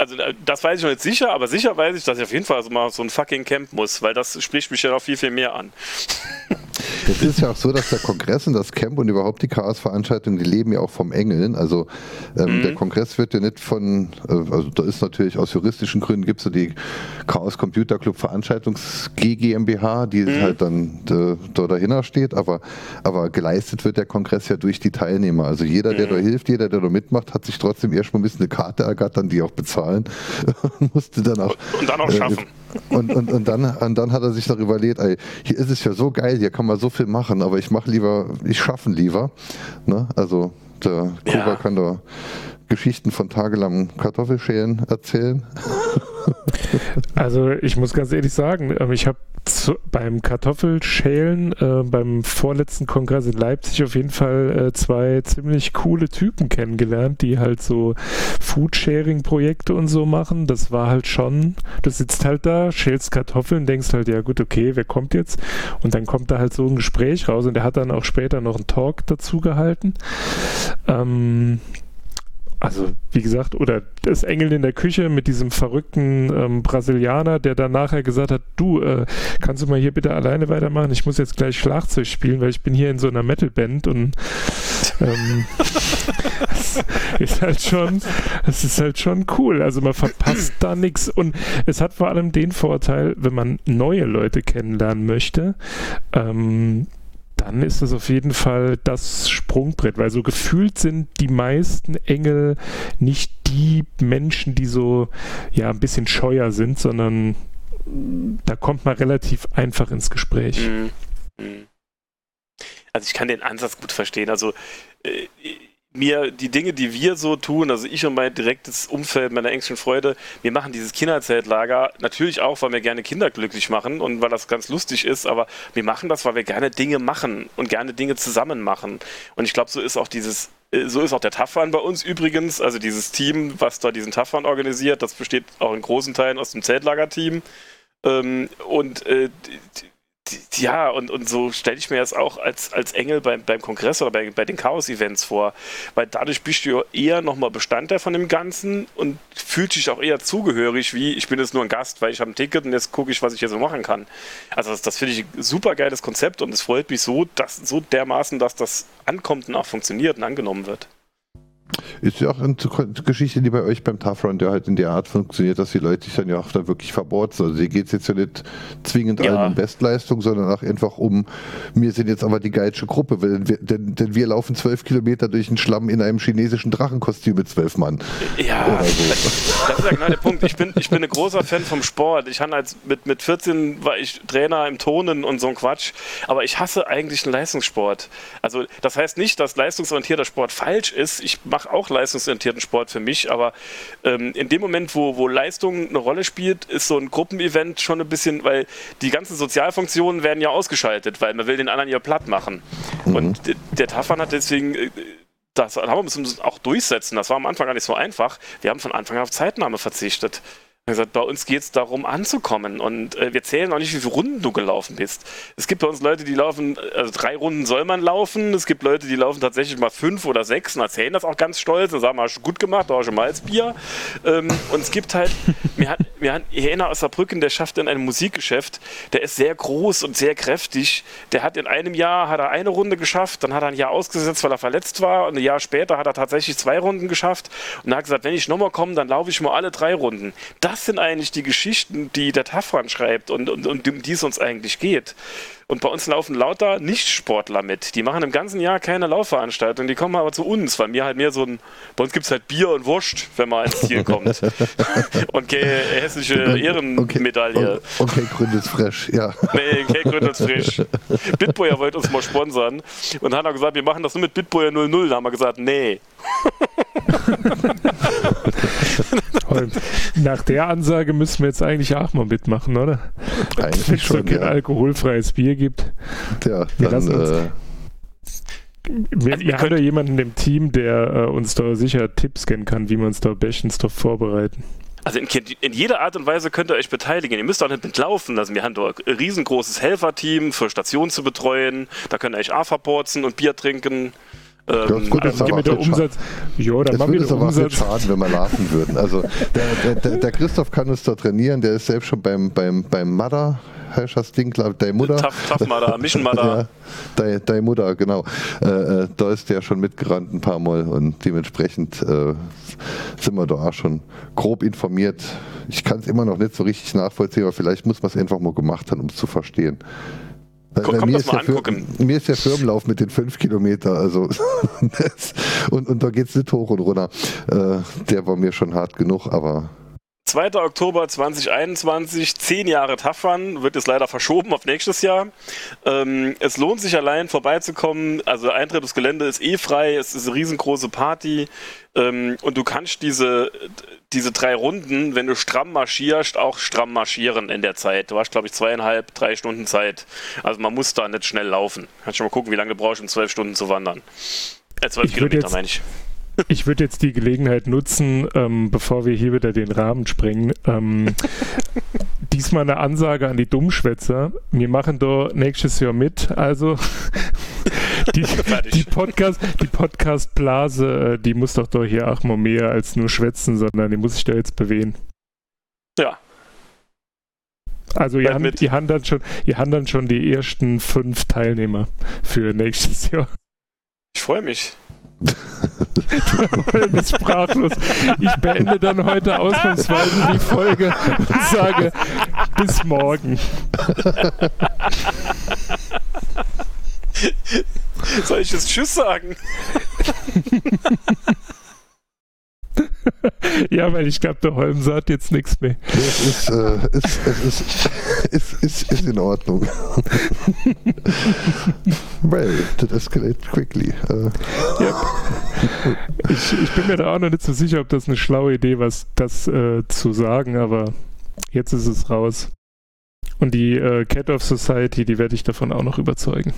also äh, das weiß ich noch nicht sicher, aber sicher weiß ich, dass ich auf jeden Fall mal so ein fucking Camp muss, weil das spricht mich ja noch viel, viel mehr an. *laughs* Es ist ja auch so, dass der Kongress und das Camp und überhaupt die Chaos-Veranstaltungen, die leben ja auch vom Engeln. Also ähm, mhm. der Kongress wird ja nicht von, äh, also da ist natürlich aus juristischen Gründen gibt es ja die Chaos Computer Club Veranstaltungs GmbH, die mhm. halt dann äh, da dahinter steht, aber, aber geleistet wird der Kongress ja durch die Teilnehmer. Also jeder, der mhm. da hilft, jeder, der da mitmacht, hat sich trotzdem erstmal ein bisschen eine Karte ergattern, die auch bezahlen *laughs* musste dann auch. Und dann auch äh, schaffen. Und, und, und, dann, und dann hat er sich darüber überlegt, ey, hier ist es ja so geil, hier kann man so viel machen, aber ich mache lieber, ich schaffen lieber. Ne? Also der Kuba ja. kann da Geschichten von tagelangem Kartoffelschälen erzählen. *laughs* Also ich muss ganz ehrlich sagen, ähm, ich habe beim Kartoffelschälen äh, beim vorletzten Kongress in Leipzig auf jeden Fall äh, zwei ziemlich coole Typen kennengelernt, die halt so Foodsharing-Projekte und so machen. Das war halt schon, du sitzt halt da, schälst Kartoffeln, denkst halt, ja gut, okay, wer kommt jetzt? Und dann kommt da halt so ein Gespräch raus und der hat dann auch später noch einen Talk dazu gehalten. Ähm, also wie gesagt, oder das Engel in der Küche mit diesem verrückten ähm, Brasilianer, der dann nachher gesagt hat, du, äh, kannst du mal hier bitte alleine weitermachen? Ich muss jetzt gleich Schlagzeug spielen, weil ich bin hier in so einer Metalband und ähm, *laughs* ist halt schon, es ist halt schon cool. Also man verpasst da nichts und es hat vor allem den Vorteil, wenn man neue Leute kennenlernen möchte, ähm, dann ist es auf jeden Fall das Sprungbrett, weil so gefühlt sind die meisten Engel nicht die Menschen, die so ja ein bisschen scheuer sind, sondern da kommt man relativ einfach ins Gespräch. Mhm. Mhm. Also ich kann den Ansatz gut verstehen. Also äh, mir die Dinge, die wir so tun, also ich und mein direktes Umfeld, meine engsten Freude, wir machen dieses Kinderzeltlager natürlich auch, weil wir gerne Kinder glücklich machen und weil das ganz lustig ist, aber wir machen das, weil wir gerne Dinge machen und gerne Dinge zusammen machen. Und ich glaube, so ist auch dieses äh, so ist auch der Taffan bei uns übrigens, also dieses Team, was da diesen Taffan organisiert, das besteht auch in großen Teilen aus dem Zeltlagerteam. Ähm, und äh, ja, und, und so stelle ich mir das auch als, als Engel beim, beim Kongress oder bei, bei den Chaos-Events vor. Weil dadurch bist du ja eher nochmal Bestandteil von dem Ganzen und fühlt dich auch eher zugehörig, wie ich bin jetzt nur ein Gast, weil ich habe ein Ticket und jetzt gucke ich, was ich hier so machen kann. Also das, das finde ich ein super geiles Konzept und es freut mich so, dass so dermaßen, dass das ankommt und auch funktioniert und angenommen wird. Ist ja auch eine Geschichte, die bei euch beim Tafron, der halt in der Art funktioniert, dass die Leute sich dann ja auch da wirklich verborzen. Also hier geht es jetzt ja nicht zwingend ja. allen um Bestleistung, sondern auch einfach um, wir sind jetzt aber die geilste Gruppe, weil wir, denn, denn, wir laufen zwölf Kilometer durch den Schlamm in einem chinesischen Drachenkostüm mit zwölf Mann. Ja, so. *laughs* das ist ja genau der Punkt. Ich bin, ich bin ein großer Fan vom Sport. Ich hatte als mit, mit 14 war ich Trainer im Tonen und so ein Quatsch, aber ich hasse eigentlich den Leistungssport. Also das heißt nicht, dass leistungsorientierter Sport falsch ist. Ich mache mache auch leistungsorientierten Sport für mich, aber ähm, in dem Moment, wo, wo Leistung eine Rolle spielt, ist so ein Gruppenevent schon ein bisschen, weil die ganzen Sozialfunktionen werden ja ausgeschaltet, weil man will den anderen ja platt machen. Mhm. Und der Tafan hat deswegen äh, das haben wir müssen auch durchsetzen. Das war am Anfang gar nicht so einfach. Wir haben von Anfang an auf Zeitnahme verzichtet. Gesagt, bei uns geht es darum anzukommen und äh, wir zählen auch nicht, wie viele Runden du gelaufen bist. Es gibt bei uns Leute, die laufen, also drei Runden soll man laufen. Es gibt Leute, die laufen tatsächlich mal fünf oder sechs und erzählen das auch ganz stolz und sagen, hast du gut gemacht, da hast du mal als Bier. Ähm, und es gibt halt, *laughs* mir hat, mir hat einer aus Saarbrücken, der schafft in einem Musikgeschäft, der ist sehr groß und sehr kräftig. Der hat in einem Jahr hat er eine Runde geschafft, dann hat er ein Jahr ausgesetzt, weil er verletzt war und ein Jahr später hat er tatsächlich zwei Runden geschafft und er hat gesagt, wenn ich nochmal komme, dann laufe ich mal alle drei Runden. Das sind eigentlich die Geschichten, die der Tafran schreibt und, und, und um die es uns eigentlich geht. Und bei uns laufen lauter Nicht-Sportler mit. Die machen im ganzen Jahr keine Laufveranstaltung. Die kommen aber zu uns, weil mir halt mehr so ein. Bei uns gibt es halt Bier und Wurst, wenn man ins Ziel kommt. *laughs* und keine hessische Ehrenmedaille. Okay, okay Gründels frisch, ja. Nee, okay, Gründels frisch. Bitboyer wollte uns mal sponsern und hat auch gesagt, wir machen das nur mit Bitboyer 00. Da haben wir gesagt, nee. *laughs* Nach der Ansage müssen wir jetzt eigentlich auch mal mitmachen, oder? Eigentlich schon, ja. alkoholfreies Bier gibt. Tja, wir dann, uns, äh, wir, also, wir haben da jemanden im Team, der äh, uns da sicher Tipps kennen kann, wie wir uns da bestens darauf vorbereiten. Also in, in, jeder Art und Weise könnt ihr euch beteiligen. Ihr müsst auch nicht mitlaufen. Also wir haben da ein riesengroßes Helferteam für Stationen zu betreuen. Da könnt ihr euch A verporzen und Bier trinken. Ähm, gut, das mit der Umsatz. Ja, dann machen wir den Umsatz. schaden, wenn wir laufen würden. Also der, der, der, Christoph kann uns da trainieren, der ist selbst schon beim, beim, beim Mother heißt das Ding, glaube deine Mutter. Tough, tough Mother, *laughs* Mission Mother. ja, deine, Mutter, genau. Äh, äh, da ist der schon mitgerannt ein paar Mal und dementsprechend äh, sind wir da auch schon grob informiert. Ich kann es immer noch nicht so richtig nachvollziehen, aber vielleicht muss man es einfach mal gemacht haben, um es zu verstehen. Weil, Komm, mir, ist angucken. mir ist der Firmenlauf mit den fünf Kilometern, also *laughs* und, und da geht es nicht hoch und runter. Äh, der war mir schon hart genug, aber 2. Oktober 2021, zehn Jahre Taffern, wird jetzt leider verschoben auf nächstes Jahr. Ähm, es lohnt sich allein vorbeizukommen. Also Eintritt ins Gelände ist eh frei, es ist eine riesengroße Party ähm, und du kannst diese, diese drei Runden, wenn du stramm marschierst, auch stramm marschieren in der Zeit. Du hast, glaube ich, zweieinhalb, drei Stunden Zeit. Also man muss da nicht schnell laufen. Kannst schon mal gucken, wie lange du brauchst, um zwölf Stunden zu wandern. Äh, zwölf Kilometer meine ich. Ich würde jetzt die Gelegenheit nutzen, ähm, bevor wir hier wieder den Rahmen sprengen. Ähm, *laughs* diesmal eine Ansage an die Dummschwätzer. Wir machen da nächstes Jahr mit. Also *laughs* die, die, Podcast, die Podcast-Blase, äh, die muss doch doch hier auch mal mehr als nur schwätzen, sondern die muss sich da jetzt bewegen. Ja. Also ihr habt, ihr, habt dann schon, ihr habt dann schon die ersten fünf Teilnehmer für nächstes Jahr. Ich freue mich. *laughs* du bist sprachlos. Ich beende dann heute ausnahmsweise die Folge und sage bis morgen. Soll ich jetzt Tschüss sagen? *laughs* ja, weil ich glaube, der Holm sagt jetzt nichts mehr. Es ist, äh, ist, es ist, ist, ist, ist in Ordnung. well, that escalated quickly. Uh. Ja. Ich, ich, bin mir da auch noch nicht so sicher, ob das eine schlaue Idee war, das äh, zu sagen, aber jetzt ist es raus. Und die äh, Cat of Society, die werde ich davon auch noch überzeugen.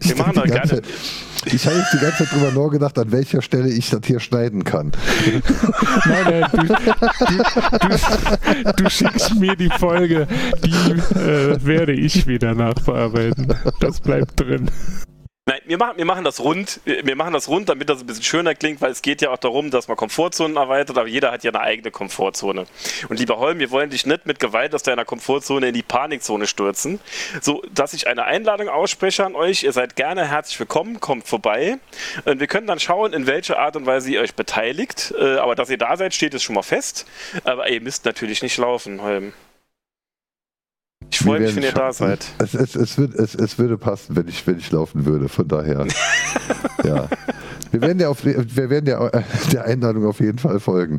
Wir machen da gerne. Ich habe jetzt die ganze Zeit drüber nachgedacht, an welcher Stelle ich das hier schneiden kann. Nein, nein, du, du, du, du schickst mir die Folge, die äh, werde ich wieder nachbearbeiten. Das bleibt drin. Nein, wir machen, wir machen das rund. Wir machen das rund, damit das ein bisschen schöner klingt, weil es geht ja auch darum, dass man Komfortzonen erweitert, aber jeder hat ja eine eigene Komfortzone. Und lieber Holm, wir wollen dich nicht mit Gewalt aus deiner Komfortzone in die Panikzone stürzen. So, dass ich eine Einladung ausspreche an euch. Ihr seid gerne herzlich willkommen, kommt vorbei. Und wir können dann schauen, in welcher Art und Weise ihr euch beteiligt. Äh, aber dass ihr da seid, steht es schon mal fest. Aber ihr müsst natürlich nicht laufen, Holm. Ich freue mich, wenn ihr da seid. Es, es, es, wird, es, es würde passen, wenn ich, wenn ich laufen würde. Von daher. ja. Wir werden, ja auf, wir werden ja der Einladung auf jeden Fall folgen.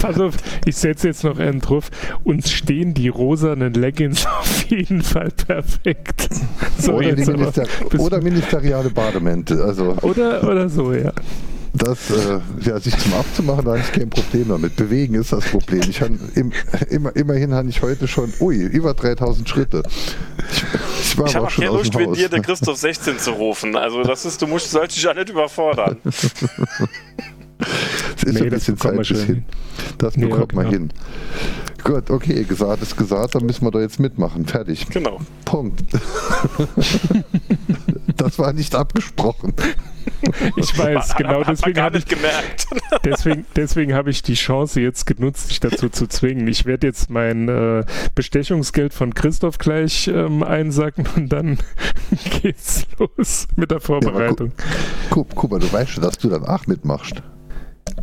Pass auf, ich setze jetzt noch einen drauf. Uns stehen die rosanen Leggings auf jeden Fall perfekt. So oder, Minister oder ministeriale Bademäntel. Also. Oder, oder so, ja das, äh, ja, sich zum Abzumachen, da habe ich kein Problem damit. Bewegen ist das Problem. Ich im, immer, immerhin habe ich heute schon, ui, über 3000 Schritte. Ich, ich, ich habe auch keine Lust, mit dir der Christoph 16 zu rufen. Also das ist, du musst, sollst dich ja nicht überfordern. *laughs* Es ist nee, ein bisschen Zeit bis hin. Das bekommt ja, man genau. hin. Gut, okay, gesagt ist gesagt, dann müssen wir da jetzt mitmachen. Fertig. Genau. Punkt. *laughs* *laughs* das war nicht abgesprochen. *laughs* Ich weiß, genau deswegen habe ich gemerkt. *laughs* Deswegen, deswegen habe ich die Chance jetzt genutzt, dich dazu zu zwingen. Ich werde jetzt mein äh, Bestechungsgeld von Christoph gleich ähm, einsacken und dann geht's los mit der Vorbereitung. Ja, guck, guck mal, du weißt schon, dass du dann auch mitmachst.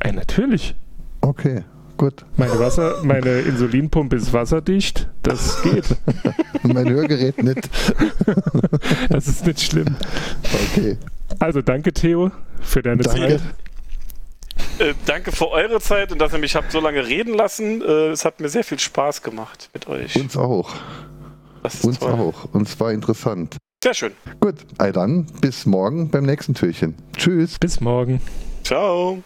Ey, natürlich. Okay. Gut. Meine, Wasser, meine Insulinpumpe ist wasserdicht. Das geht. *laughs* mein Hörgerät nicht. das ist nicht schlimm. Okay. Also danke, Theo, für deine danke. Zeit. Äh, danke für eure Zeit und dass ihr mich habt so lange reden lassen. Äh, es hat mir sehr viel Spaß gemacht mit euch. Uns auch. Uns toll. auch. Und es war interessant. Sehr schön. Gut, dann bis morgen beim nächsten Türchen. Tschüss. Bis morgen. Ciao.